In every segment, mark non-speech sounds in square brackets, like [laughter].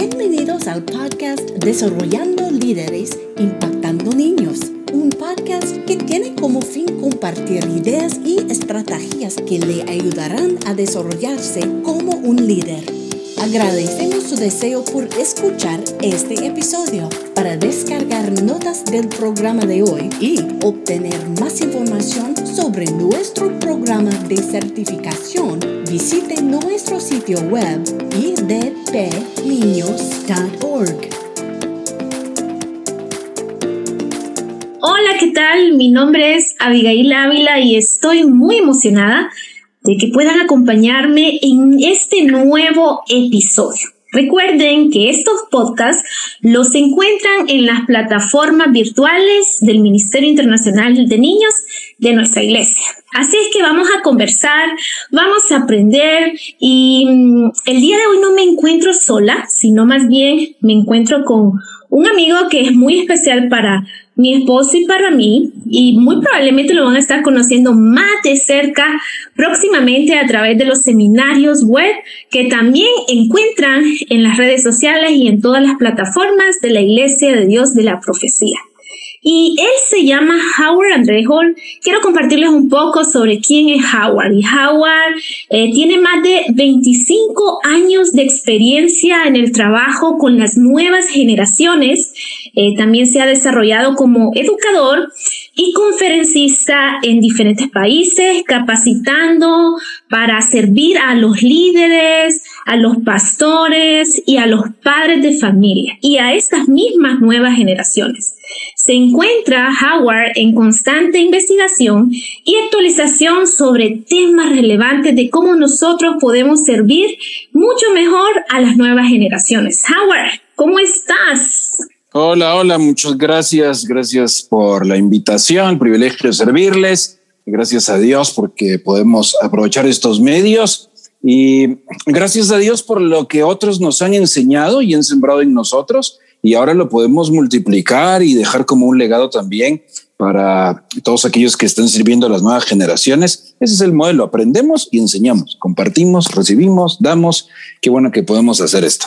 Bienvenidos al podcast Desarrollando Líderes, Impactando Niños, un podcast que tiene como fin compartir ideas y estrategias que le ayudarán a desarrollarse como un líder. Agradecemos su deseo por escuchar este episodio. Para descargar notas del programa de hoy y obtener más información sobre nuestro programa de certificación, visite nuestro sitio web idpniños.org. Hola, ¿qué tal? Mi nombre es Abigail Ávila y estoy muy emocionada de que puedan acompañarme en este nuevo episodio. Recuerden que estos podcasts los encuentran en las plataformas virtuales del Ministerio Internacional de Niños de nuestra iglesia. Así es que vamos a conversar, vamos a aprender y mm, el día de hoy no me encuentro sola, sino más bien me encuentro con un amigo que es muy especial para mi esposo y para mí, y muy probablemente lo van a estar conociendo más de cerca próximamente a través de los seminarios web que también encuentran en las redes sociales y en todas las plataformas de la Iglesia de Dios de la Profecía. Y él se llama Howard André Hall. Quiero compartirles un poco sobre quién es Howard. Y Howard eh, tiene más de 25 años de experiencia en el trabajo con las nuevas generaciones. Eh, también se ha desarrollado como educador y conferencista en diferentes países, capacitando para servir a los líderes, a los pastores y a los padres de familia y a estas mismas nuevas generaciones. Se encuentra Howard en constante investigación y actualización sobre temas relevantes de cómo nosotros podemos servir mucho mejor a las nuevas generaciones. Howard, ¿cómo estás? Hola, hola, muchas gracias. Gracias por la invitación, privilegio de servirles. Gracias a Dios porque podemos aprovechar estos medios y gracias a Dios por lo que otros nos han enseñado y han sembrado en nosotros y ahora lo podemos multiplicar y dejar como un legado también para todos aquellos que están sirviendo a las nuevas generaciones. Ese es el modelo, aprendemos y enseñamos, compartimos, recibimos, damos. Qué bueno que podemos hacer esto.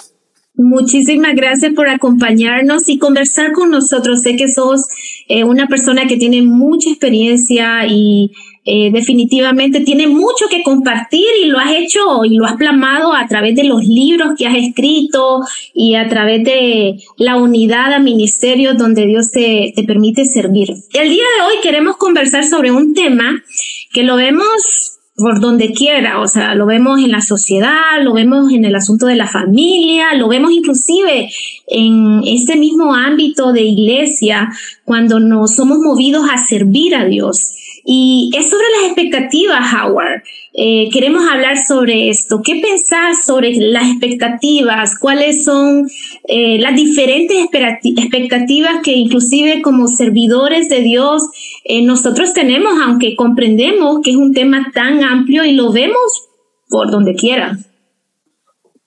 Muchísimas gracias por acompañarnos y conversar con nosotros. Sé que sos eh, una persona que tiene mucha experiencia y eh, definitivamente tiene mucho que compartir y lo has hecho y lo has plasmado a través de los libros que has escrito y a través de la unidad a ministerios donde Dios te, te permite servir. El día de hoy queremos conversar sobre un tema que lo vemos por donde quiera, o sea, lo vemos en la sociedad, lo vemos en el asunto de la familia, lo vemos inclusive en ese mismo ámbito de iglesia, cuando nos somos movidos a servir a Dios. Y es sobre las expectativas, Howard. Eh, queremos hablar sobre esto. ¿Qué pensás sobre las expectativas? ¿Cuáles son eh, las diferentes expectativas que inclusive como servidores de Dios eh, nosotros tenemos, aunque comprendemos que es un tema tan amplio y lo vemos por donde quiera?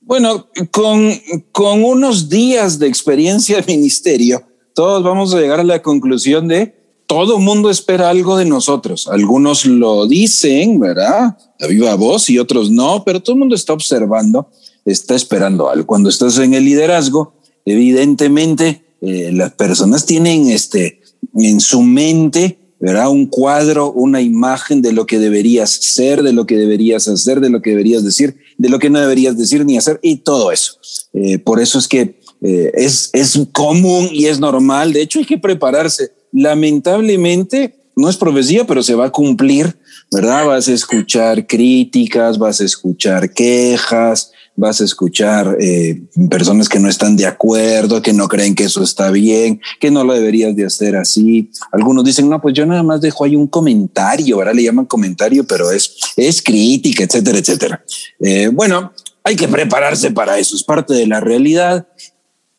Bueno, con, con unos días de experiencia de ministerio, todos vamos a llegar a la conclusión de todo mundo espera algo de nosotros. Algunos lo dicen, ¿verdad? A viva voz y otros no, pero todo el mundo está observando, está esperando algo. Cuando estás en el liderazgo, evidentemente eh, las personas tienen este en su mente, ¿verdad? Un cuadro, una imagen de lo que deberías ser, de lo que deberías hacer, de lo que deberías decir, de lo que no deberías decir ni hacer y todo eso. Eh, por eso es que eh, es, es común y es normal. De hecho, hay que prepararse lamentablemente no es profecía, pero se va a cumplir, ¿verdad? Vas a escuchar críticas, vas a escuchar quejas, vas a escuchar eh, personas que no están de acuerdo, que no creen que eso está bien, que no lo deberías de hacer así. Algunos dicen, no, pues yo nada más dejo ahí un comentario, ¿verdad? Le llaman comentario, pero es, es crítica, etcétera, etcétera. Eh, bueno, hay que prepararse para eso, es parte de la realidad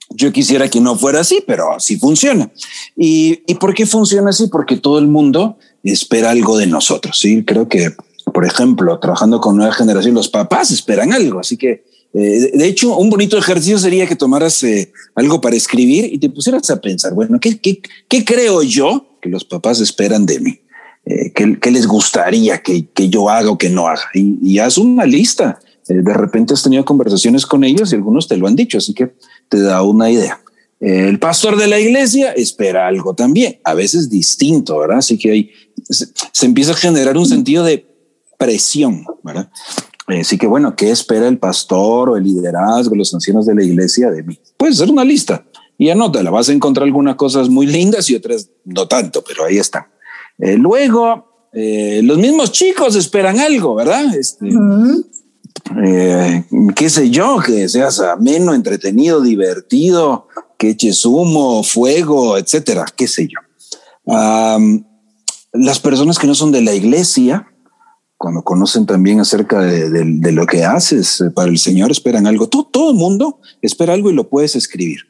yo quisiera que no fuera así, pero así funciona. ¿Y, ¿Y por qué funciona así? Porque todo el mundo espera algo de nosotros. Sí, creo que, por ejemplo, trabajando con nueva generación, los papás esperan algo. Así que, eh, de hecho, un bonito ejercicio sería que tomaras eh, algo para escribir y te pusieras a pensar, bueno, ¿qué, qué, qué creo yo que los papás esperan de mí? Eh, ¿qué, ¿qué, les gustaría que, yo haga o que no haga? Y, y haz una lista de repente has tenido conversaciones con ellos y algunos te lo han dicho, así que te da una idea. Eh, el pastor de la iglesia espera algo también, a veces distinto, ¿verdad? Así que ahí se, empieza a generar un sentido de presión, ¿verdad? Así que bueno, ¿qué espera el pastor o el liderazgo, los ancianos de la iglesia de mí? Puede ser una lista y anótala, vas a encontrar algunas cosas muy lindas y otras no tanto, pero ahí están. Eh, luego, eh, los mismos chicos esperan algo, ¿verdad? Este, eh, qué sé yo, que seas ameno, entretenido, divertido, que eches humo, fuego, etcétera, qué sé yo. las personas que no son de la iglesia, cuando conocen también acerca de, lo que haces para el Señor, esperan algo. Todo, todo el mundo espera algo y lo puedes escribir.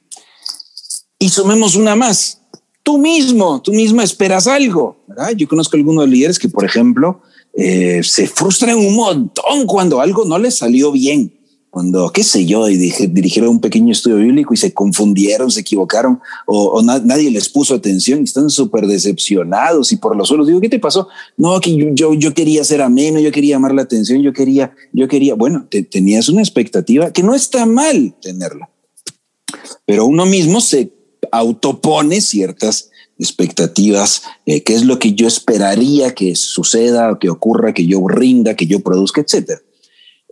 Y sumemos una más. Tú mismo, tú misma esperas algo. ¿verdad? Yo conozco algunos líderes que, por ejemplo, eh, se frustran un montón cuando algo no les salió bien. Cuando, qué sé yo, y dirigieron un pequeño estudio bíblico y se confundieron, se equivocaron o, nadie les puso atención y están súper decepcionados y por los suelos. Digo, ¿qué te pasó? No, que yo, yo quería ser ameno, yo quería llamar la atención, yo quería, yo quería, bueno, tenías una expectativa que no está mal tenerla, pero uno mismo se autopone ciertas expectativas, eh, qué es lo que yo esperaría que suceda, que ocurra, que yo rinda, que yo produzca, etcétera.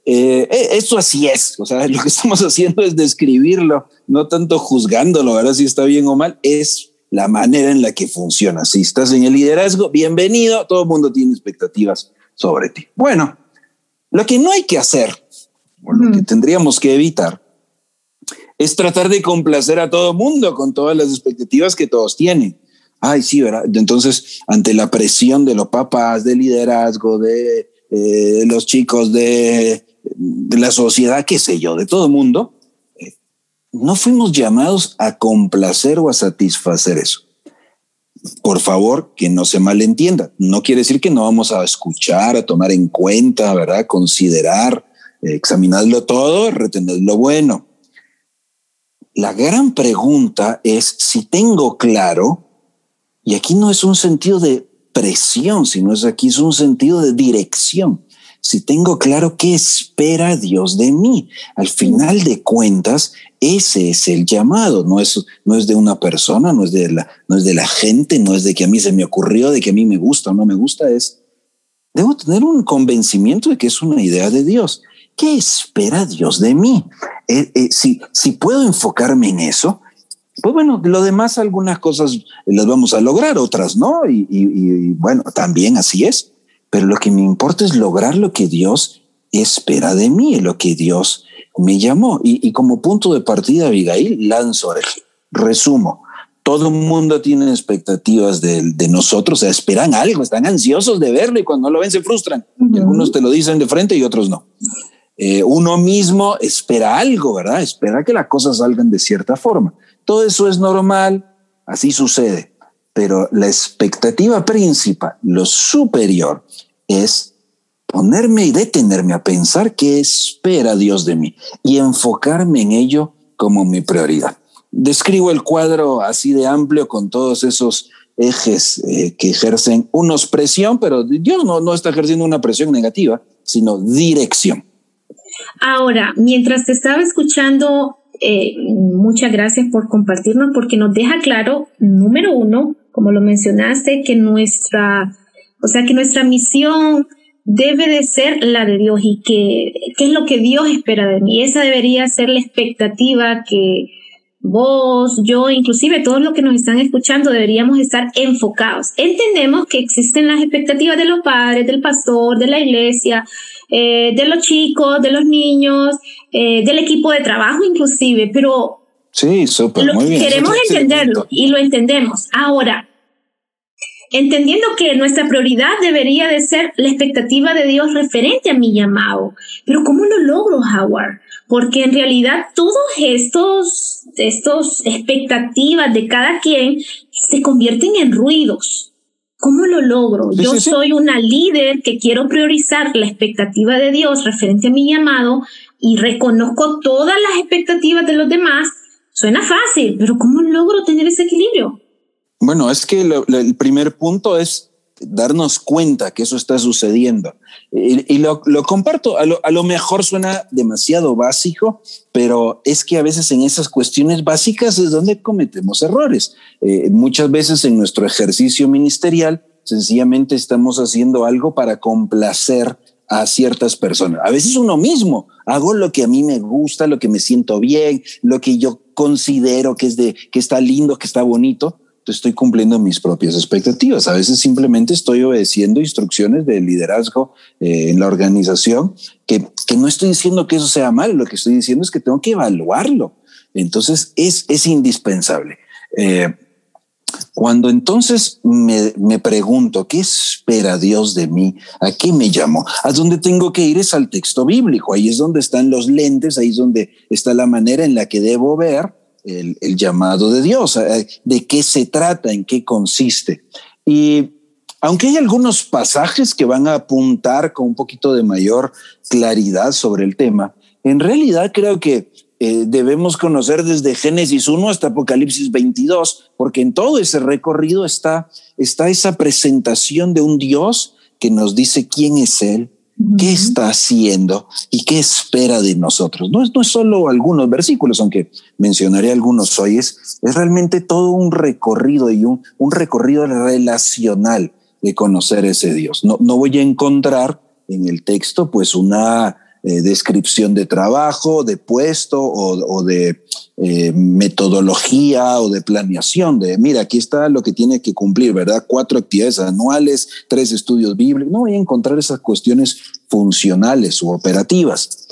Eh, eh, eso así es, o sea, [laughs] lo que estamos haciendo es describirlo, no tanto juzgándolo, ¿verdad? Si está bien o mal, es la manera en la que funciona. Si estás en el liderazgo, bienvenido, todo el mundo tiene expectativas sobre ti. Bueno, lo que no hay que hacer, o lo que tendríamos que evitar, es tratar de complacer a todo mundo con todas las expectativas que todos tienen. Ay, sí, ¿verdad? Entonces, ante la presión de los papás, de liderazgo, de eh, los chicos, de, la sociedad, qué sé yo, de todo el mundo, eh, no fuimos llamados a complacer o a satisfacer eso. Por favor, que no se malentienda. No quiere decir que no vamos a escuchar, a tomar en cuenta, ¿verdad? Considerar, examinarlo todo, retener lo bueno la gran pregunta es si tengo claro, y aquí no es un sentido de presión, sino es aquí es un sentido de dirección. Si tengo claro qué espera Dios de mí, al final de cuentas, ese es el llamado, no es, no es de una persona, no es de, la, no es de la gente, no es de que a mí se me ocurrió, de que a mí me gusta o no me gusta, es, debo tener un convencimiento de que es una idea de Dios. ¿Qué espera Dios de mí? Eh, eh, si, si puedo enfocarme en eso, pues bueno, lo demás, algunas cosas las vamos a lograr, otras no, y, bueno, también así es, pero lo que me importa es lograr lo que Dios espera de mí, lo que Dios me llamó. Y, como punto de partida, Abigail, lanzo, resumo, todo el mundo tiene expectativas de, nosotros, o sea, esperan algo, están ansiosos de verlo y cuando no lo ven se frustran. algunos te lo dicen de frente y otros no. Eh, uno mismo espera algo, ¿verdad? Espera que las cosas salgan de cierta forma. Todo eso es normal, así sucede, pero la expectativa principal, lo superior, es ponerme y detenerme a pensar qué espera Dios de mí y enfocarme en ello como mi prioridad. Describo el cuadro así de amplio con todos esos ejes eh, que ejercen unos presión, pero Dios no, no está ejerciendo una presión negativa, sino dirección. Ahora, mientras te estaba escuchando, eh, muchas gracias por compartirnos porque nos deja claro, número uno, como lo mencionaste, que nuestra, o sea, que nuestra misión debe de ser la de Dios y que, es lo que Dios espera de mí. Esa debería ser la expectativa que vos, yo, inclusive todos los que nos están escuchando deberíamos estar enfocados. Entendemos que existen las expectativas de los padres, del pastor, de la iglesia, eh, de los chicos, de los niños, eh, del equipo de trabajo inclusive, pero sí, muy bien. queremos entenderlo y lo entendemos. Ahora, entendiendo que nuestra prioridad debería de ser la expectativa de Dios referente a mi llamado. Pero ¿cómo lo logro, Howard? Porque en realidad todos estos, estos expectativas de cada quien se convierten en ruidos. ¿Cómo lo logro? Yo soy una líder que quiero priorizar la expectativa de Dios referente a mi llamado y reconozco todas las expectativas de los demás. Suena fácil, pero ¿cómo logro tener ese equilibrio? Bueno, es que el primer punto es darnos cuenta que eso está sucediendo. Y, lo, comparto, a lo, mejor suena demasiado básico, pero es que a veces en esas cuestiones básicas es donde cometemos errores. Eh, muchas veces en nuestro ejercicio ministerial, sencillamente estamos haciendo algo para complacer a ciertas personas. A veces uno mismo, hago lo que a mí me gusta, lo que me siento bien, lo que yo considero que es de que está lindo, que está bonito, estoy cumpliendo mis propias expectativas. A veces simplemente estoy obedeciendo instrucciones de liderazgo eh, en la organización, que, que, no estoy diciendo que eso sea malo, lo que estoy diciendo es que tengo que evaluarlo. Entonces es, es indispensable. Eh, cuando entonces me, me, pregunto, ¿qué espera Dios de mí? ¿A qué me llamo? ¿A dónde tengo que ir? Es al texto bíblico. Ahí es donde están los lentes, ahí es donde está la manera en la que debo ver el, llamado de Dios, eh, de qué se trata, en qué consiste. Y aunque hay algunos pasajes que van a apuntar con un poquito de mayor claridad sobre el tema, en realidad creo que eh, debemos conocer desde Génesis 1 hasta Apocalipsis 22, porque en todo ese recorrido está, está esa presentación de un Dios que nos dice quién es Él, qué está haciendo y qué espera de nosotros. No es, no es solo algunos versículos, aunque mencionaré algunos hoy, es, es realmente todo un recorrido y un, un recorrido relacional de conocer ese Dios. No, no voy a encontrar en el texto pues una eh, descripción de trabajo, de puesto o, de eh, metodología o de planeación, de mira, aquí está lo que tiene que cumplir, ¿verdad? Cuatro actividades anuales, tres estudios bíblicos. No voy a encontrar esas cuestiones funcionales u operativas,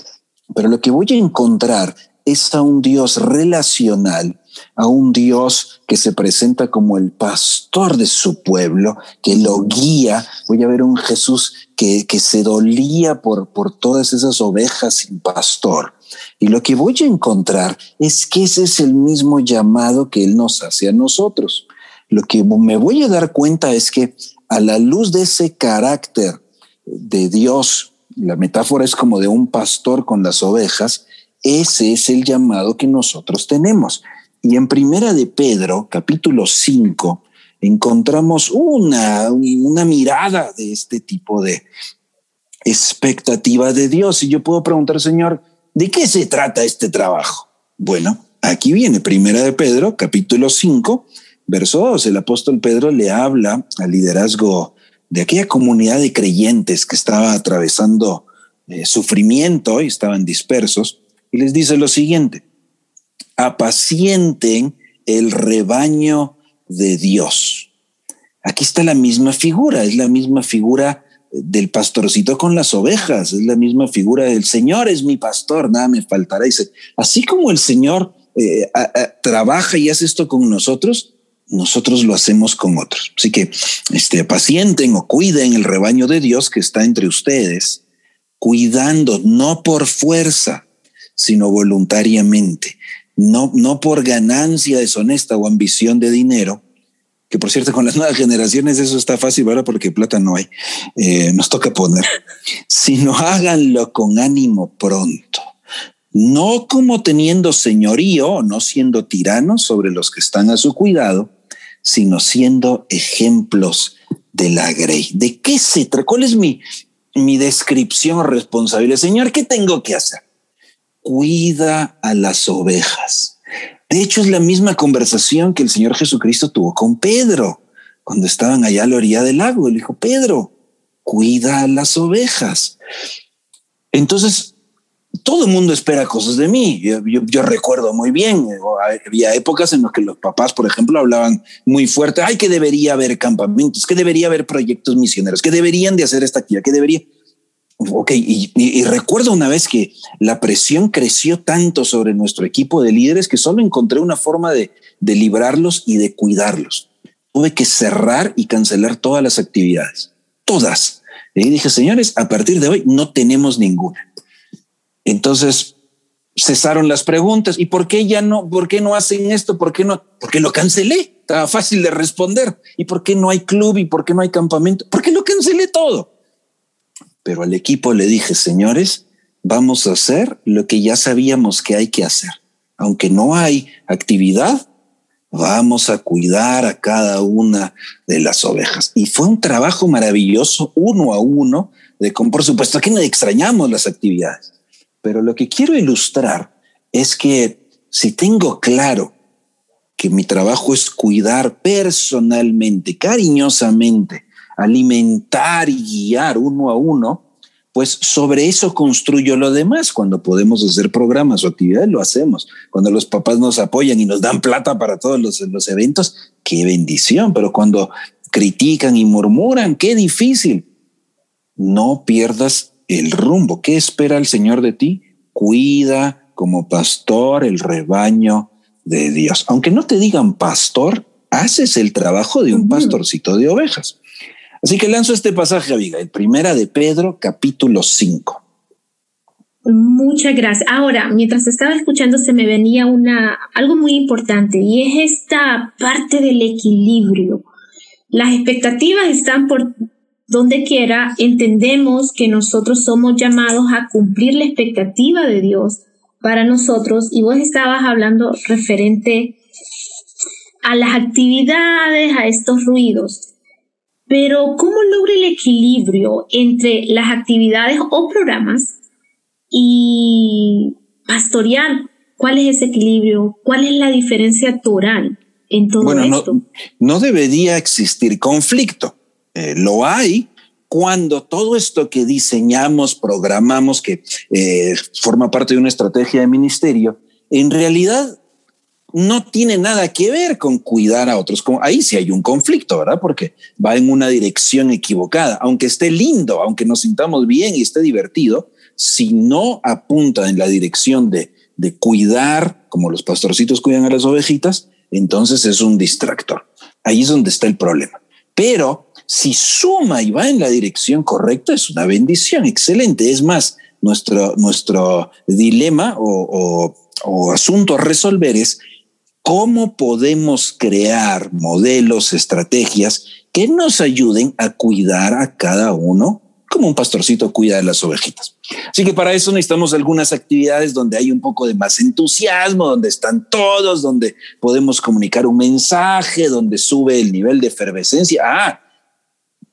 pero lo que voy a encontrar es a un Dios relacional a un Dios que se presenta como el pastor de su pueblo, que lo guía. Voy a ver un Jesús que, que se dolía por, por todas esas ovejas sin pastor. Y lo que voy a encontrar es que ese es el mismo llamado que Él nos hace a nosotros. Lo que me voy a dar cuenta es que a la luz de ese carácter de Dios, la metáfora es como de un pastor con las ovejas, ese es el llamado que nosotros tenemos. Y en Primera de Pedro, capítulo 5, encontramos una, una mirada de este tipo de expectativa de Dios. Y yo puedo preguntar, Señor, ¿de qué se trata este trabajo? Bueno, aquí viene Primera de Pedro, capítulo 5, verso 2. El apóstol Pedro le habla al liderazgo de aquella comunidad de creyentes que estaba atravesando eh, sufrimiento y estaban dispersos, y les dice lo siguiente, apacienten el rebaño de Dios. Aquí está la misma figura, es la misma figura del pastorcito con las ovejas, es la misma figura del Señor es mi pastor, nada me faltará. Dice, así como el Señor eh, trabaja y hace esto con nosotros, nosotros lo hacemos con otros. Así que este, apacienten o cuiden el rebaño de Dios que está entre ustedes, cuidando no por fuerza, sino voluntariamente no, no por ganancia deshonesta o ambición de dinero, que por cierto con las nuevas generaciones eso está fácil, ¿verdad? Porque plata no hay, eh, nos toca poner, sino háganlo con ánimo pronto, no como teniendo señorío, no siendo tiranos sobre los que están a su cuidado, sino siendo ejemplos de la grey. ¿De qué se trata? ¿Cuál es mi, mi descripción responsable? Señor, ¿qué tengo que hacer? Cuida a las ovejas. De hecho, es la misma conversación que el Señor Jesucristo tuvo con Pedro cuando estaban allá a la orilla del lago. Él dijo, Pedro, cuida a las ovejas. Entonces, todo el mundo espera cosas de mí. Yo, recuerdo muy bien, había épocas en las que los papás, por ejemplo, hablaban muy fuerte, ay, que debería haber campamentos, que debería haber proyectos misioneros, que deberían de hacer esta actividad, que debería ok, y, recuerdo una vez que la presión creció tanto sobre nuestro equipo de líderes que solo encontré una forma de, de librarlos y de cuidarlos. Tuve que cerrar y cancelar todas las actividades, todas. Y dije, señores, a partir de hoy no tenemos ninguna. Entonces cesaron las preguntas. ¿Y por qué ya no? ¿Por qué no hacen esto? ¿Por qué no? Porque lo cancelé. Estaba fácil de responder. ¿Y por qué no hay club? ¿Y por qué no hay campamento? Porque lo cancelé todo. Pero al equipo le dije, señores, vamos a hacer lo que ya sabíamos que hay que hacer. Aunque no hay actividad, vamos a cuidar a cada una de las ovejas. Y fue un trabajo maravilloso, uno a uno, de con, por supuesto que no extrañamos las actividades, pero lo que quiero ilustrar es que si tengo claro que mi trabajo es cuidar personalmente, cariñosamente, alimentar y guiar uno a uno, pues sobre eso construyo lo demás. Cuando podemos hacer programas o actividades, lo hacemos. Cuando los papás nos apoyan y nos dan plata para todos los, los eventos, qué bendición. Pero cuando critican y murmuran, qué difícil. No pierdas el rumbo. ¿Qué espera el Señor de ti? Cuida como pastor el rebaño de Dios. Aunque no te digan pastor, haces el trabajo de un pastorcito de ovejas. Así que lanzo este pasaje, Abigail, primera de Pedro, capítulo 5. Muchas gracias. Ahora, mientras estaba escuchando, se me venía una, algo muy importante y es esta parte del equilibrio. Las expectativas están por donde quiera. Entendemos que nosotros somos llamados a cumplir la expectativa de Dios para nosotros y vos estabas hablando referente a las actividades, a estos ruidos. Pero ¿cómo logra el equilibrio entre las actividades o programas y pastorear? ¿Cuál es ese equilibrio? ¿Cuál es la diferencia toral en todo bueno, esto? No, no debería existir conflicto. Eh, lo hay cuando todo esto que diseñamos, programamos, que eh, forma parte de una estrategia de ministerio, en realidad no tiene nada que ver con cuidar a otros. Ahí sí hay un conflicto, ¿verdad? Porque va en una dirección equivocada. Aunque esté lindo, aunque nos sintamos bien y esté divertido, si no apunta en la dirección de, de cuidar, como los pastorcitos cuidan a las ovejitas, entonces es un distractor. Ahí es donde está el problema. Pero si suma y va en la dirección correcta, es una bendición, excelente. Es más, nuestro, nuestro dilema o, o, o asunto a resolver es cómo podemos crear modelos, estrategias que nos ayuden a cuidar a cada uno como un pastorcito cuida de las ovejitas. Así que para eso necesitamos algunas actividades donde hay un poco de más entusiasmo, donde están todos, donde podemos comunicar un mensaje, donde sube el nivel de efervescencia. Ah,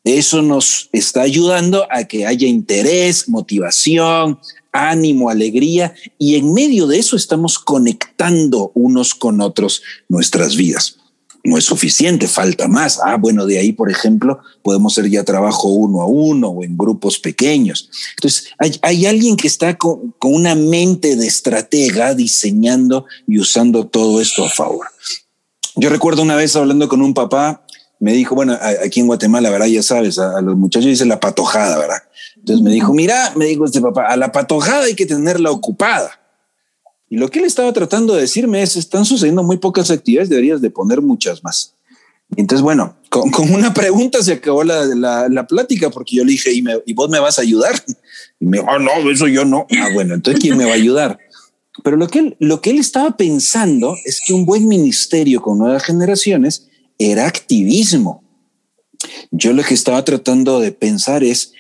eso nos está ayudando a que haya interés, motivación, ánimo, alegría, y en medio de eso estamos conectando unos con otros nuestras vidas. No es suficiente, falta más. Ah, bueno, de ahí, por ejemplo, podemos hacer ya trabajo uno a uno o en grupos pequeños. Entonces, hay, alguien que está con, con una mente de estratega diseñando y usando todo esto a favor. Yo recuerdo una vez hablando con un papá me dijo, bueno, aquí en Guatemala, ¿verdad? Ya sabes, a, los muchachos dice la patojada, ¿verdad? Entonces me dijo, mira, me dijo este papá, a la patojada hay que tenerla ocupada. Y lo que él estaba tratando de decirme es, están sucediendo muy pocas actividades, deberías de poner muchas más. Y entonces, bueno, con, una pregunta se acabó la, la, plática porque yo le dije, ¿y, ¿y vos me vas a ayudar? Y me dijo, ah, no, eso yo no. Ah, bueno, entonces, ¿quién me va a ayudar? Pero lo que, él, lo que él estaba pensando es que un buen ministerio con nuevas generaciones era activismo. Yo lo que estaba tratando de pensar es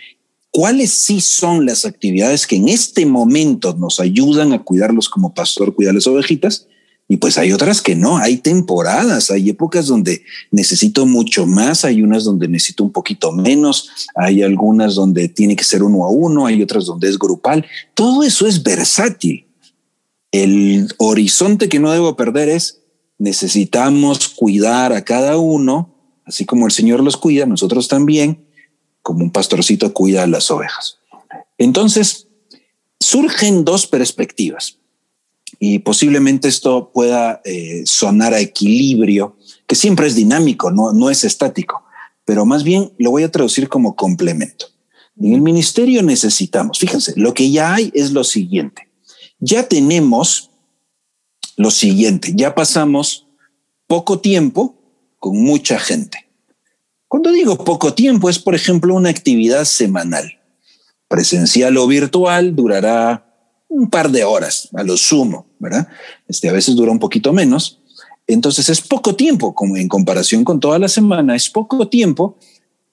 cuáles sí son las actividades que en este momento nos ayudan a cuidarlos como pastor, cuidar las ovejitas. Y pues hay otras que no, hay temporadas, hay épocas donde necesito mucho más, hay unas donde necesito un poquito menos, hay algunas donde tiene que ser uno a uno, hay otras donde es grupal. Todo eso es versátil. El horizonte que no debo perder es necesitamos cuidar a cada uno, así como el Señor los cuida, nosotros también, como un pastorcito cuida a las ovejas. Entonces, surgen dos perspectivas y posiblemente esto pueda eh, sonar a equilibrio, que siempre es dinámico, no, no es estático, pero más bien lo voy a traducir como complemento. En el ministerio necesitamos, fíjense, lo que ya hay es lo siguiente. Ya tenemos lo siguiente, ya pasamos poco tiempo con mucha gente. Cuando digo poco tiempo es, por ejemplo, una actividad semanal. Presencial o virtual durará un par de horas, a lo sumo, ¿verdad? Este, a veces dura un poquito menos. Entonces es poco tiempo, como en comparación con toda la semana, es poco tiempo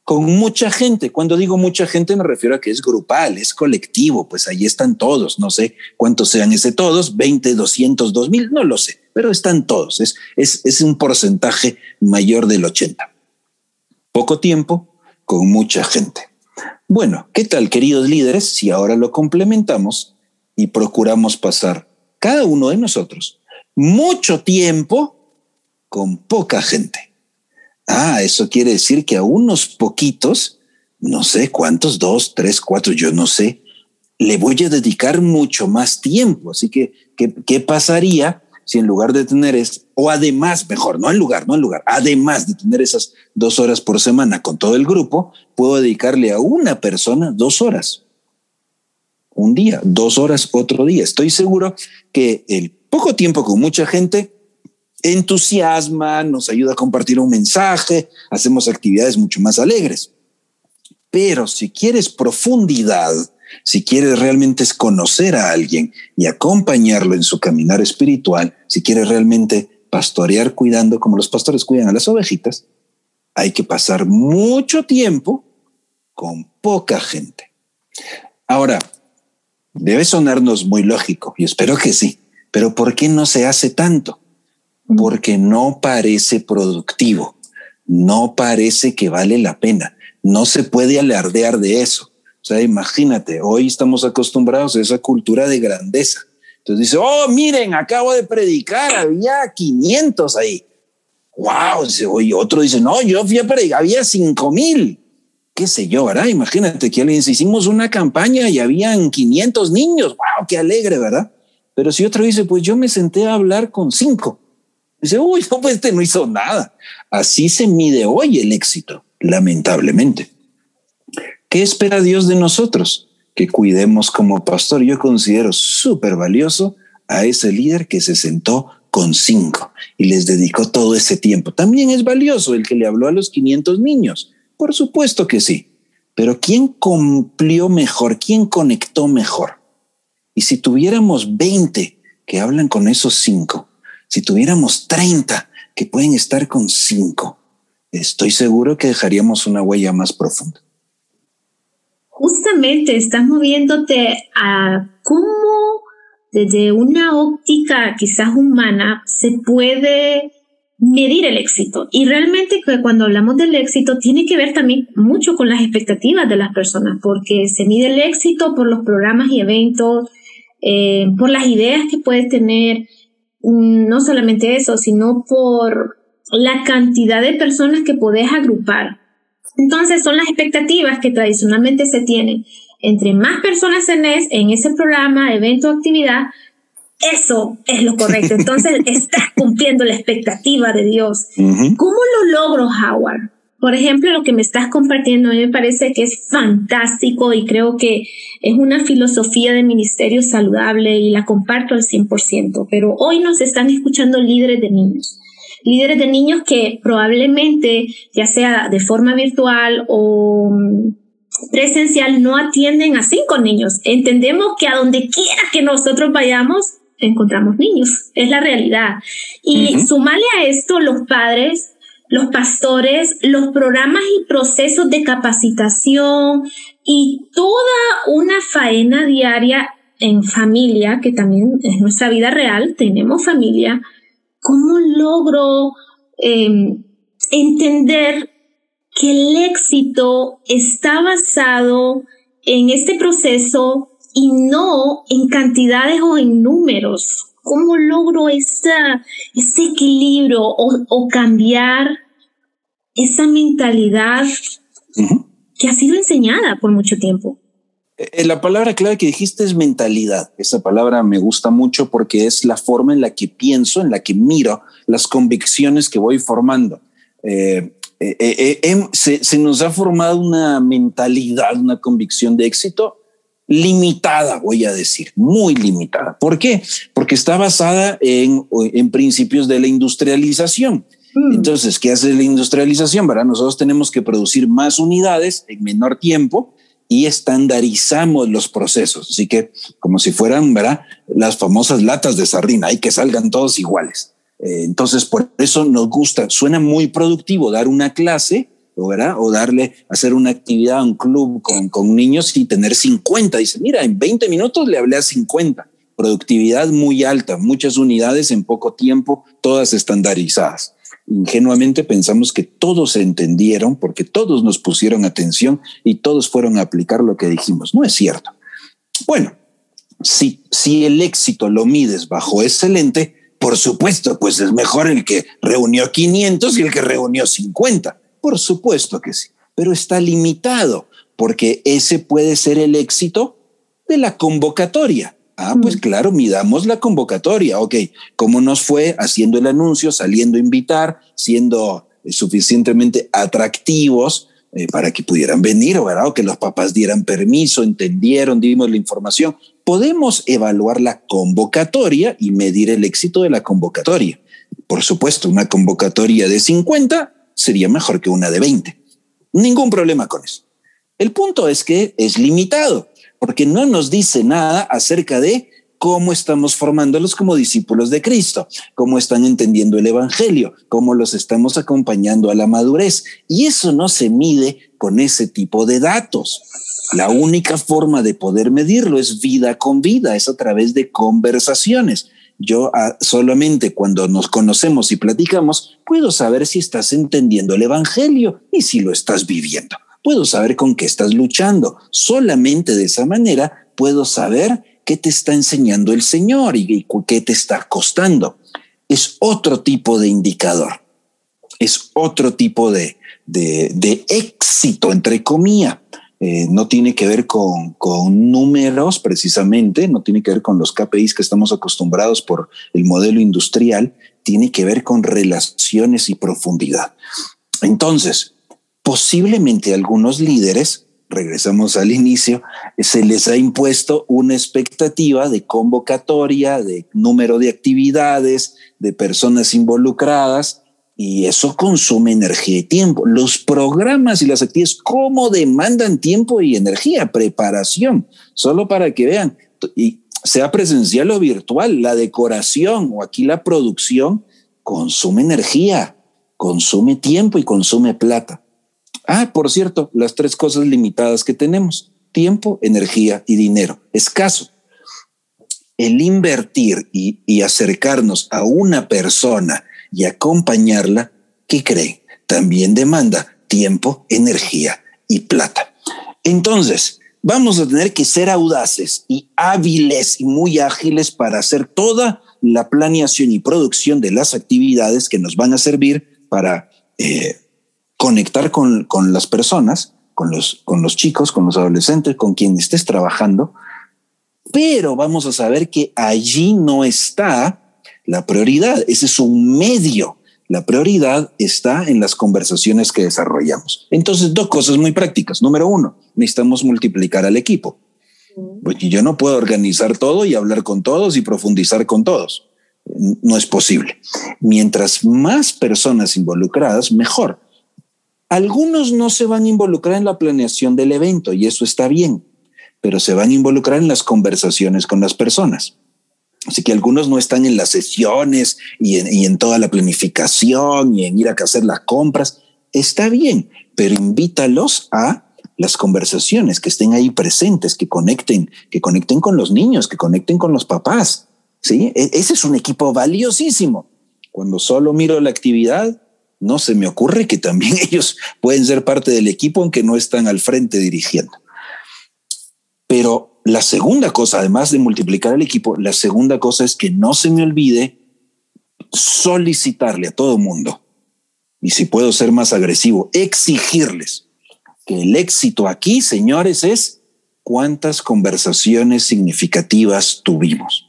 con mucha gente. Cuando digo mucha gente me refiero a que es grupal, es colectivo, pues ahí están todos, no sé cuántos sean ese todos, 20, 200, 2000, no lo sé, pero están todos. Es, es, es un porcentaje mayor del 80. Poco tiempo con mucha gente. Bueno, ¿qué tal, queridos líderes, si ahora lo complementamos y procuramos pasar cada uno de nosotros mucho tiempo con poca gente? Ah, eso quiere decir que a unos poquitos, no sé cuántos, dos, tres, cuatro, yo no sé, le voy a dedicar mucho más tiempo. Así que, ¿qué, pasaría si en lugar de tener es, o además, mejor, no en lugar, no en lugar, además de tener esas dos horas por semana con todo el grupo, puedo dedicarle a una persona dos horas. Un día, dos horas, otro día. Estoy seguro que el poco tiempo con mucha gente entusiasma, nos ayuda a compartir un mensaje, hacemos actividades mucho más alegres. Pero si quieres profundidad, si quieres realmente es conocer a alguien y acompañarlo en su caminar espiritual, si quieres realmente pastorear cuidando como los pastores cuidan a las ovejitas, hay que pasar mucho tiempo con poca gente. Ahora, debe sonarnos muy lógico y espero que sí, pero ¿por qué no se hace tanto? Porque no parece productivo, no parece que vale la pena, no se puede alardear de eso. O sea, imagínate, hoy estamos acostumbrados a esa cultura de grandeza. Entonces dice, oh, miren, acabo de predicar, había 500 ahí. Wow, oye, otro dice, no, yo fui a predicar, había 5 mil. Qué sé yo, ¿verdad? Imagínate que alguien dice, hicimos una campaña y habían 500 niños. Wow, qué alegre, ¿verdad? Pero si otro dice, pues yo me senté a hablar con cinco. Dice, uy, no, pues este no hizo nada. Así se mide hoy el éxito, lamentablemente. ¿Qué espera Dios de nosotros? Que cuidemos como pastor. Yo considero súper valioso a ese líder que se sentó con cinco y les dedicó todo ese tiempo. También es valioso el que le habló a los 500 niños. Por supuesto que sí. Pero ¿quién cumplió mejor? ¿Quién conectó mejor? Y si tuviéramos 20 que hablan con esos cinco, si tuviéramos 30 que pueden estar con cinco, estoy seguro que dejaríamos una huella más profunda justamente estás moviéndote a cómo desde una óptica quizás humana se puede medir el éxito. Y realmente cuando hablamos del éxito tiene que ver también mucho con las expectativas de las personas, porque se mide el éxito por los programas y eventos, eh, por las ideas que puedes tener, mm, no solamente eso, sino por la cantidad de personas que puedes agrupar. Entonces son las expectativas que tradicionalmente se tienen. Entre más personas tenés en ese programa, evento actividad, eso es lo correcto. [laughs] Entonces estás cumpliendo la expectativa de Dios. ¿Cómo lo logro, Howard? Por ejemplo, lo que me estás compartiendo a mí me parece que es fantástico y creo que es una filosofía de ministerio saludable y la comparto al 100%, pero hoy nos están escuchando líderes de niños líderes de niños que probablemente, ya sea de forma virtual o mm, presencial, no atienden a cinco niños. Entendemos que a donde quiera que nosotros vayamos, encontramos niños. Es la realidad. Y sumarle a esto los padres, los pastores, los programas y procesos de capacitación y toda una faena diaria en familia, que también es nuestra vida real, tenemos familia, ¿Cómo logro em, entender que el éxito está basado en este proceso y no en cantidades o en números? ¿Cómo logro ese equilibrio o, cambiar esa mentalidad que ha sido enseñada por mucho tiempo? Eh, la palabra clave que dijiste es mentalidad. Esa palabra me gusta mucho porque es la forma en la que pienso, en la que miro las convicciones que voy formando. Eh, eh, em, se, se, nos ha formado una mentalidad, una convicción de éxito limitada, voy a decir, muy limitada. ¿Por qué? Porque está basada en, en principios de la industrialización. Mm. Entonces, ¿qué hace la industrialización? ¿verdad? Nosotros tenemos que producir más unidades en menor tiempo y estandarizamos los procesos. Así que como si fueran, ¿verdad? Las famosas latas de sardina, hay que salgan todos iguales. Eh, entonces, por eso nos gusta, suena muy productivo dar una clase, ¿verdad? O darle, hacer una actividad a un club con, con niños y tener 50. Dice, mira, en 20 minutos le hablé a 50. productividad muy alta, muchas unidades en poco tiempo, todas estandarizadas. Ingenuamente pensamos que todos entendieron porque todos nos pusieron atención y todos fueron a aplicar lo que dijimos. No es cierto. Bueno, si, si el éxito lo mides bajo excelente, por supuesto, pues es mejor el que reunió 500 y el que reunió 50. Por supuesto que sí, pero está limitado porque ese puede ser el éxito de la convocatoria. Ah, pues mm. claro, midamos la convocatoria. Ok, ¿cómo nos fue haciendo el anuncio, saliendo a invitar, siendo suficientemente atractivos eh, para que pudieran venir, ¿verdad? O que los papás dieran permiso, entendieron, dimos la información. Podemos evaluar la convocatoria y medir el éxito de la convocatoria. Por supuesto, una convocatoria de 50 sería mejor que una de 20. Ningún problema con eso. El punto es que es limitado, porque no nos dice nada acerca de cómo estamos formándolos como discípulos de Cristo, cómo están entendiendo el Evangelio, cómo los estamos acompañando a la madurez. Y eso no se mide con ese tipo de datos. La única forma de poder medirlo es vida con vida, es a través de conversaciones. Yo ah, solamente cuando nos conocemos y platicamos, puedo saber si estás entendiendo el Evangelio y si lo estás viviendo puedo saber con qué estás luchando. Solamente de esa manera puedo saber qué te está enseñando el Señor y, qué te está costando. Es otro tipo de indicador. Es otro tipo de, de, éxito, entre comillas. Eh, no tiene que ver con, con, números precisamente, no tiene que ver con los KPIs que estamos acostumbrados por el modelo industrial, tiene que ver con relaciones y profundidad. Entonces, posiblemente algunos líderes, regresamos al inicio, se les ha impuesto una expectativa de convocatoria, de número de actividades, de personas involucradas, y eso consume energía y tiempo. Los programas y las actividades, ¿cómo demandan tiempo y energía? Preparación, solo para que vean, y sea presencial o virtual, la decoración o aquí la producción consume energía, consume tiempo y consume plata. Ah, por cierto, las tres cosas limitadas que tenemos, tiempo, energía y dinero, escaso. El invertir y, acercarnos a una persona y acompañarla, ¿qué creen? También demanda tiempo, energía y plata. Entonces, vamos a tener que ser audaces y hábiles y muy ágiles para hacer toda la planeación y producción de las actividades que nos van a servir para eh, conectar con, con las personas, con los, con los chicos, con los adolescentes, con quien estés trabajando, pero vamos a saber que allí no está la prioridad, ese es un medio. La prioridad está en las conversaciones que desarrollamos. Entonces, dos cosas muy prácticas. Número uno, necesitamos multiplicar al equipo. Porque yo no puedo organizar todo y hablar con todos y profundizar con todos. No es posible. Mientras más personas involucradas, mejor. Algunos no se van a involucrar en la planeación del evento y eso está bien, pero se van a involucrar en las conversaciones con las personas. Así que algunos no están en las sesiones y en, toda la planificación y en ir a hacer las compras. Está bien, pero invítalos a las conversaciones, que estén ahí presentes, que conecten, que conecten con los niños, que conecten con los papás. Sí, e, ese es un equipo valiosísimo. Cuando solo miro la actividad, no se me ocurre que también [laughs] ellos pueden ser parte del equipo aunque no están al frente dirigiendo. Pero la segunda cosa, además de multiplicar el equipo, la segunda cosa es que no se me olvide solicitarle a todo mundo, y si puedo ser más agresivo, exigirles que el éxito aquí, señores, es cuántas conversaciones significativas tuvimos.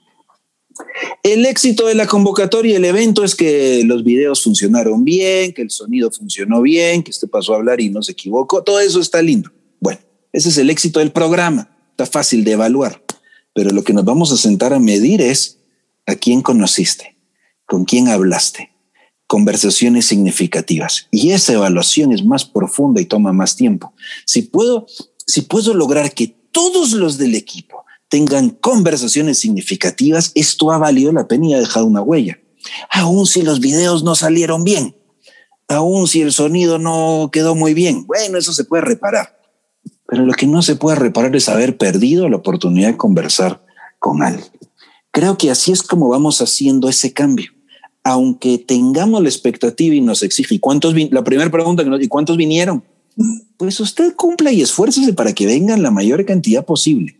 El éxito de la convocatoria, el evento es que los videos funcionaron bien, que el sonido funcionó bien, que este pasó a hablar y no se equivocó. Todo eso está lindo. Bueno, ese es el éxito del programa. Está fácil de evaluar. Pero lo que nos vamos a sentar a medir es a quién conociste, con quién hablaste, conversaciones significativas. Y esa evaluación es más profunda y toma más tiempo. Si puedo, si puedo lograr que todos los del equipo tengan conversaciones significativas, esto ha valido la pena y ha dejado una huella. Aún si los videos no salieron bien, aún si el sonido no quedó muy bien, bueno, eso se puede reparar. Pero lo que no se puede reparar es haber perdido la oportunidad de conversar con alguien. Creo que así es como vamos haciendo ese cambio. Aunque tengamos la expectativa y nos exige, ¿y cuántos la primera pregunta que nos, ¿y cuántos vinieron? Pues usted cumpla y esfuércese para que vengan la mayor cantidad posible.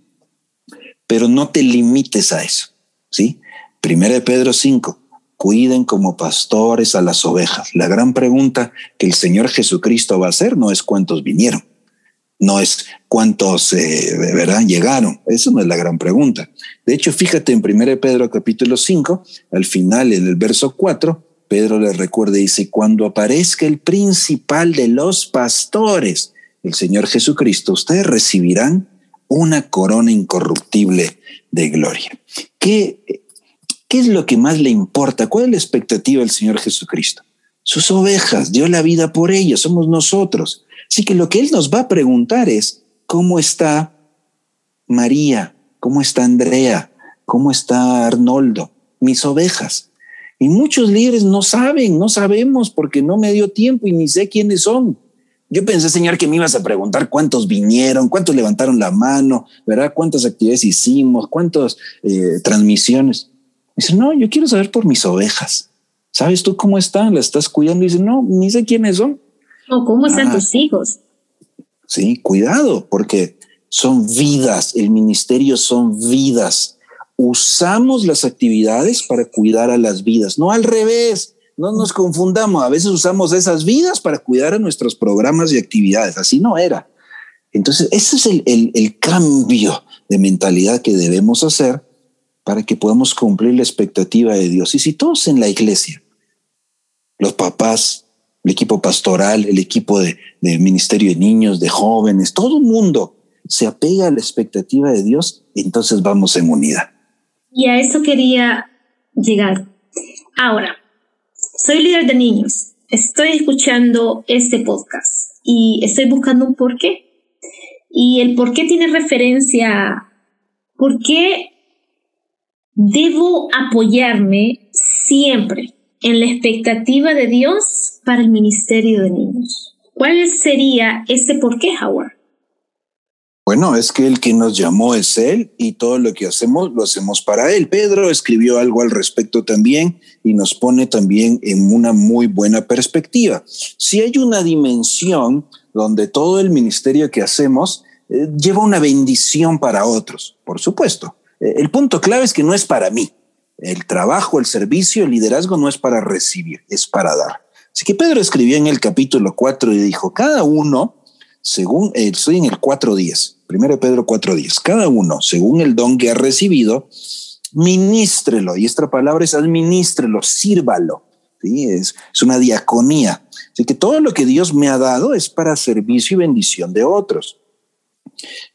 Pero no te limites a eso, ¿sí? Primera de Pedro 5, cuiden como pastores a las ovejas. La gran pregunta que el Señor Jesucristo va a hacer no es cuántos vinieron, no es cuántos eh, ¿verdad? llegaron. Eso no es la gran pregunta. De hecho, fíjate en 1 Pedro capítulo 5, al final en el verso 4, Pedro le recuerda y dice, cuando aparezca el principal de los pastores, el Señor Jesucristo, ustedes recibirán una corona incorruptible de gloria. ¿Qué, ¿Qué es lo que más le importa? ¿Cuál es la expectativa del Señor Jesucristo? Sus ovejas, dio la vida por ellas, somos nosotros. Así que lo que Él nos va a preguntar es, ¿cómo está María? ¿Cómo está Andrea? ¿Cómo está Arnoldo? Mis ovejas. Y muchos líderes no saben, no sabemos porque no me dio tiempo y ni sé quiénes son. Yo pensé, Señor, que me ibas a preguntar cuántos vinieron, cuántos levantaron la mano, ¿verdad? ¿Cuántas actividades hicimos? ¿Cuántas eh, transmisiones? Dice, no, yo quiero saber por mis ovejas. ¿Sabes tú cómo están? ¿Las estás cuidando? dice, no, ni sé quiénes son. O cómo están ah. tus hijos. Sí, cuidado, porque son vidas, el ministerio son vidas. Usamos las actividades para cuidar a las vidas, no al revés. No nos confundamos, a veces usamos esas vidas para cuidar a nuestros programas y actividades, así no era. Entonces, ese es el, el cambio de mentalidad que debemos hacer para que podamos cumplir la expectativa de Dios. Y si todos en la iglesia, los papás, el equipo pastoral, el equipo de, ministerio de niños, de jóvenes, todo el mundo se apega a la expectativa de Dios, entonces vamos en unidad. Y a eso quería llegar. Ahora, soy líder de niños, estoy escuchando este podcast y estoy buscando un porqué. Y el porqué tiene referencia a por qué debo apoyarme siempre en la expectativa de Dios para el ministerio de niños. ¿Cuál sería ese por qué, Howard? Bueno, es que el que nos llamó es Él y todo lo que hacemos lo hacemos para Él. Pedro escribió algo al respecto también y nos pone también en una muy buena perspectiva. Si hay una dimensión donde todo el ministerio que hacemos eh, lleva una bendición para otros, por supuesto. Eh, el punto clave es que no es para mí, el trabajo, el servicio, el liderazgo no es para recibir, es para dar. Así que Pedro escribió en el capítulo 4 y dijo, cada uno, según, eh, estoy en el 4.10, primero Pedro 4.10, cada uno, según el don que ha recibido, ministrelo. Y esta palabra es administrelo, sírvalo. ¿sí? Es, es una diaconía. Así que todo lo que Dios me ha dado es para servicio y bendición de otros.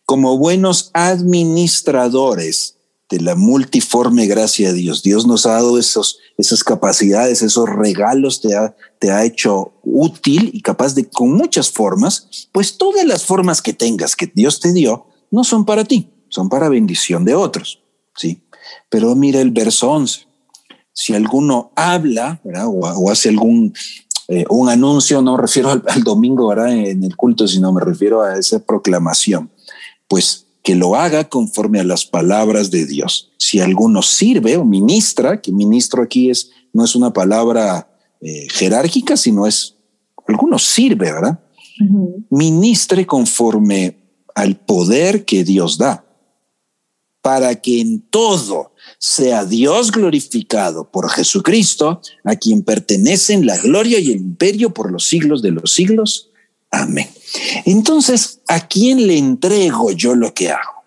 Como buenos administradores, de la multiforme gracia de Dios. Dios nos ha dado esos, esas capacidades, esos regalos, te ha, te ha hecho útil y capaz de, con muchas formas, pues todas las formas que tengas que Dios te dio, no son para ti, son para bendición de otros. ¿sí? Pero mira el verso 11. Si alguno habla o, hace algún eh, un anuncio, no me refiero al, al domingo ¿verdad? en el culto, sino me refiero a esa proclamación, pues que lo haga conforme a las palabras de Dios. Si alguno sirve o ministra, que ministro aquí es, no es una palabra eh, jerárquica, sino es, alguno sirve, ¿verdad? Ministre conforme al poder que Dios da, para que en todo sea Dios glorificado por Jesucristo, a quien pertenecen la gloria y el imperio por los siglos de los siglos. Amén. Entonces, ¿a quién le entrego yo lo que hago?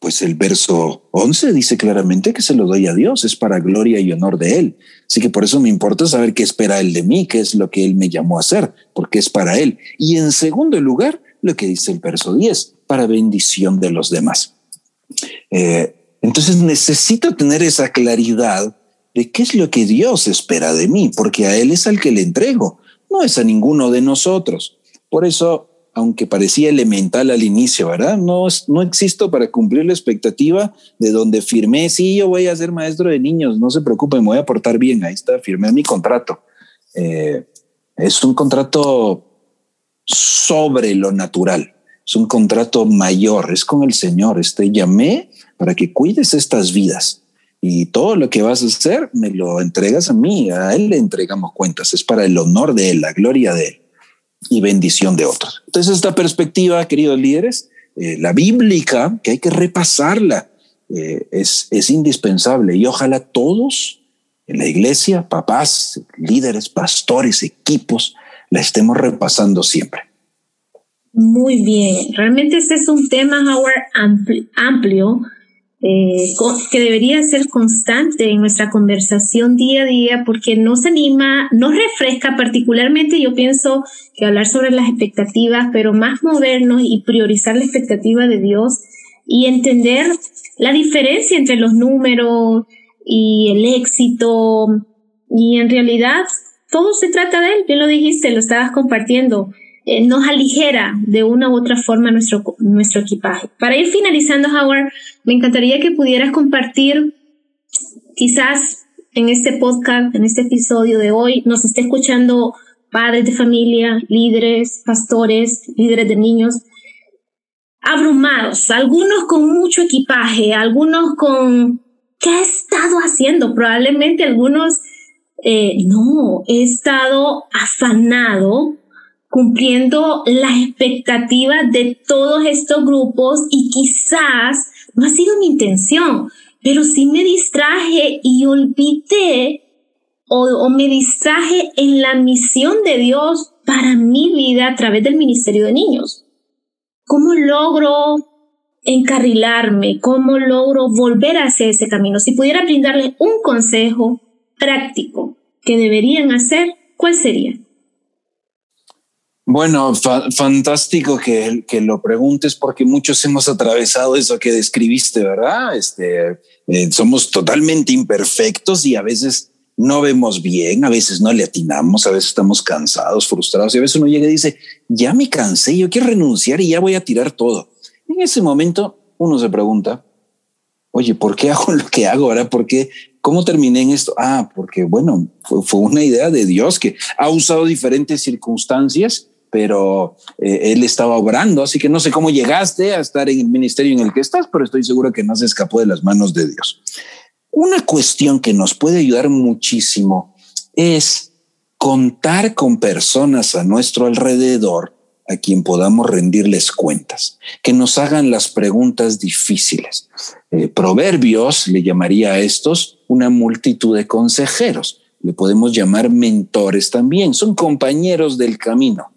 Pues el verso 11 dice claramente que se lo doy a Dios, es para gloria y honor de Él. Así que por eso me importa saber qué espera Él de mí, qué es lo que Él me llamó a hacer, porque es para Él. Y en segundo lugar, lo que dice el verso 10, para bendición de los demás. Eh, entonces necesito tener esa claridad de qué es lo que Dios espera de mí, porque a Él es al que le entrego, no es a ninguno de nosotros. Por eso, aunque parecía elemental al inicio, ¿verdad? No, no existo para cumplir la expectativa de donde firmé, sí, yo voy a ser maestro de niños, no se preocupen, me voy a portar bien, ahí está, firmé mi contrato. Eh, es un contrato sobre lo natural, es un contrato mayor, es con el Señor, este llamé para que cuides estas vidas. y todo lo que vas a hacer me lo entregas a mí, a Él le entregamos cuentas, es para el honor de Él, la gloria de Él y bendición de otros. Entonces esta perspectiva, queridos líderes, eh, la bíblica, que hay que repasarla, eh, es, es indispensable y ojalá todos en la iglesia, papás, líderes, pastores, equipos, la estemos repasando siempre. Muy bien, realmente este es un tema, Howard, amplio, eh, que debería ser constante en nuestra conversación día a día porque nos anima, nos refresca particularmente, yo pienso que hablar sobre las expectativas, pero más movernos y priorizar la expectativa de Dios y entender la diferencia entre los números y el éxito y en realidad todo se trata de él, bien lo dijiste, lo estabas compartiendo. Eh, nos aligera de una u otra forma nuestro, nuestro equipaje. Para ir finalizando, Howard, me encantaría que pudieras compartir quizás en este podcast, en este episodio de hoy, nos esté escuchando padres de familia, líderes, pastores, líderes de niños, abrumados, algunos con mucho equipaje, algunos con, ¿qué he estado haciendo? Probablemente algunos, eh, no, he estado afanado cumpliendo las expectativas de todos estos grupos y quizás no ha sido mi intención, pero sí me distraje y olvidé o, me distraje en la misión de Dios para mi vida a través del Ministerio de Niños. ¿Cómo logro encarrilarme? ¿Cómo logro volver hacia ese camino? Si pudiera brindarles un consejo práctico que deberían hacer, ¿cuál sería? Bueno, fantástico que, que, lo preguntes porque muchos hemos atravesado eso que describiste, ¿verdad? Este, eh, somos totalmente imperfectos y a veces no vemos bien, a veces no le atinamos, a veces estamos cansados, frustrados y a veces uno llega y dice, ya me cansé, yo quiero renunciar y ya voy a tirar todo. En ese momento uno se pregunta, oye, ¿por qué hago [laughs] lo que hago ahora? ¿Por qué? ¿Cómo terminé en esto? Ah, porque bueno, fue, fue una idea de Dios que ha usado diferentes circunstancias pero eh, él estaba obrando, así que no sé cómo llegaste a estar en el ministerio en el que estás, pero estoy seguro que no se escapó de las manos de Dios. Una cuestión que nos puede ayudar muchísimo es contar con personas a nuestro alrededor a quien podamos rendirles cuentas, que nos hagan las preguntas difíciles. Eh, proverbios le llamaría a estos una multitud de consejeros. Le podemos llamar mentores también, son compañeros del camino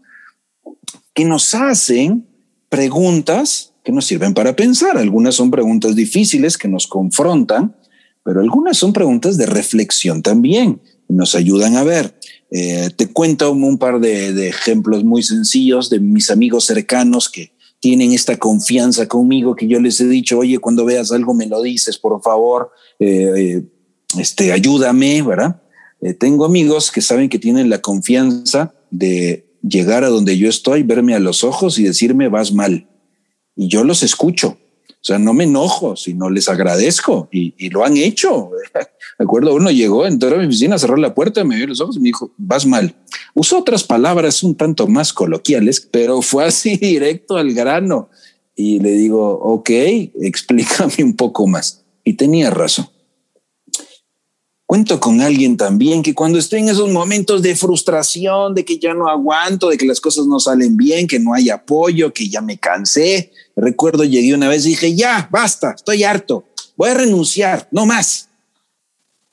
que nos hacen preguntas que nos sirven para pensar. Algunas son preguntas difíciles que nos confrontan, pero algunas son preguntas de reflexión también. Nos ayudan a ver. Eh, te cuento un par de, ejemplos muy sencillos de mis amigos cercanos que tienen esta confianza conmigo que yo les he dicho, oye, cuando veas algo me lo dices, por favor, eh, eh, este, ayúdame, ¿verdad? tengo amigos que saben que tienen la confianza de llegar a donde yo estoy, verme a los ojos y decirme vas mal. Y yo los escucho. O sea, no me enojo, sino les agradezco y, lo han hecho. [laughs] De acuerdo, uno llegó, entró a mi oficina, cerró la puerta, me vio los ojos y me dijo, vas mal. Usó otras palabras un tanto más coloquiales, pero fue así [laughs] directo al grano. Y le digo, ok, [laughs] explícame un poco más. Y tenía razón. Cuento con alguien también que cuando estoy en esos momentos de frustración, de que ya no aguanto, de que las cosas no salen bien, que no hay apoyo, que ya me cansé. Recuerdo, llegué una vez y dije, ya, basta, estoy harto, voy a renunciar, no más.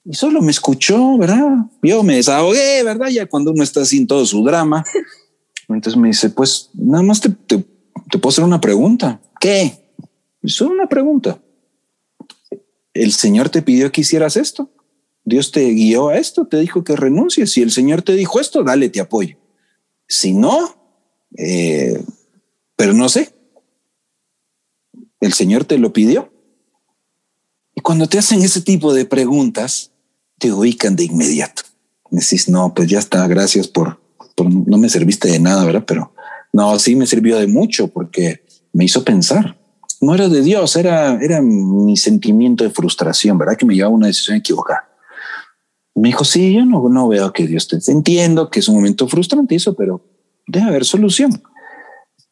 Y solo me escuchó, ¿verdad? Yo me desahogué, ¿verdad? Ya cuando uno está sin todo su drama. Entonces me dice, pues nada más te, te, puedo hacer una pregunta. ¿Qué? Solo una pregunta. ¿El Señor te pidió que hicieras esto? Dios te guió a esto, te dijo que renuncies. Si el Señor te dijo esto, dale, te apoyo. Si no, eh, pero no sé. El Señor te lo pidió. Y cuando te hacen ese tipo de preguntas, te ubican de inmediato. Decís, no, pues ya está, gracias por, por, no me serviste de nada, ¿verdad? Pero no, sí me sirvió de mucho porque me hizo pensar. No era de Dios, era, era mi sentimiento de frustración, ¿verdad? Que me llevaba a una decisión equivocada. Me dijo, sí, yo no, no veo que Dios te entiendo, que es un momento frustrante eso, pero debe haber solución.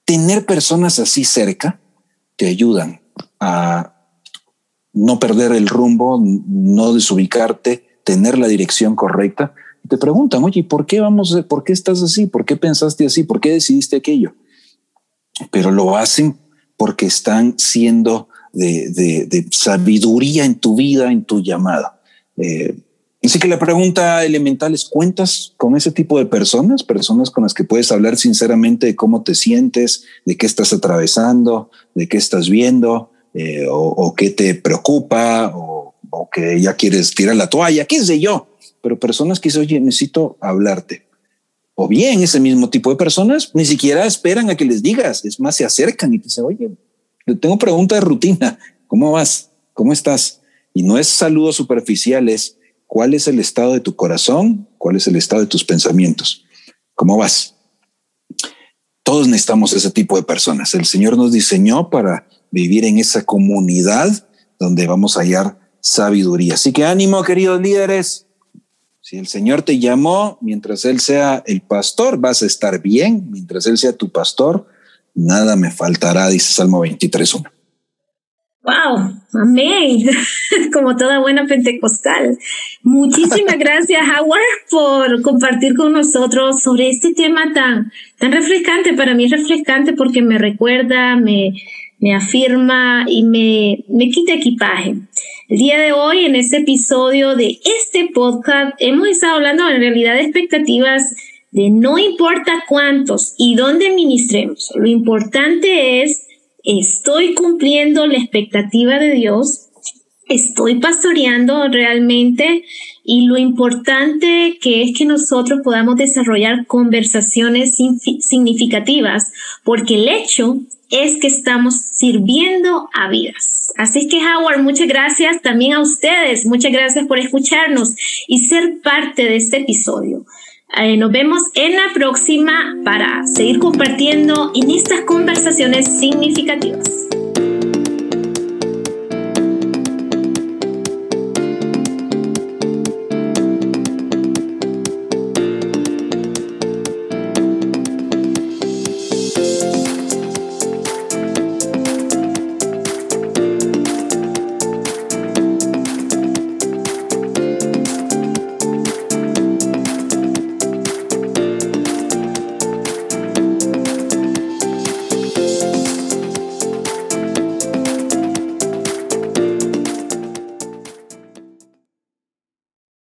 Tener personas así cerca te ayudan a no perder el rumbo, no desubicarte, tener la dirección correcta. te preguntan, oye, ¿por qué vamos, por qué estás así? ¿Por qué pensaste así? ¿Por qué decidiste aquello? Pero lo hacen porque están siendo de, sabiduría en tu vida, en tu llamado. Eh, así que la pregunta elemental es, ¿cuentas con ese tipo de personas? Personas con las que puedes hablar sinceramente de cómo te sientes, de qué estás atravesando, de qué estás viendo, eh, o, qué te preocupa, o, o, que ya quieres tirar la toalla, qué sé yo. Pero personas que dicen, oye, necesito hablarte. O bien ese mismo tipo de personas ni siquiera esperan a que les digas, es más, se acercan y te dicen, oye, tengo pregunta de rutina. ¿Cómo vas? ¿Cómo estás? Y no es saludos superficiales. ¿Cuál es el estado de tu corazón? ¿Cuál es el estado de tus pensamientos? ¿Cómo vas? Todos necesitamos ese tipo de personas. El Señor nos diseñó para vivir en esa comunidad donde vamos a hallar sabiduría. Así que ánimo, queridos líderes. Si el Señor te llamó, mientras Él sea el pastor, vas a estar bien. Mientras Él sea tu pastor, nada me faltará, dice Salmo 23.1. Wow, amén. [laughs] Como toda buena pentecostal. Muchísimas [laughs] gracias, Howard, por compartir con nosotros sobre este tema tan, tan refrescante. Para mí es refrescante porque me recuerda, me, me afirma y me, me quita equipaje. El día de hoy, en este episodio de este podcast, hemos estado hablando en realidad de expectativas de no importa cuántos y dónde ministremos, lo importante es, estoy cumpliendo la expectativa de Dios, estoy pastoreando realmente y lo importante que es que nosotros podamos desarrollar conversaciones significativas, porque el hecho es que estamos sirviendo a vidas. Así que Howard, muchas gracias también a ustedes, muchas gracias por escucharnos y ser parte de este episodio. Eh, nos vemos en la próxima para seguir compartiendo en estas conversaciones significativas.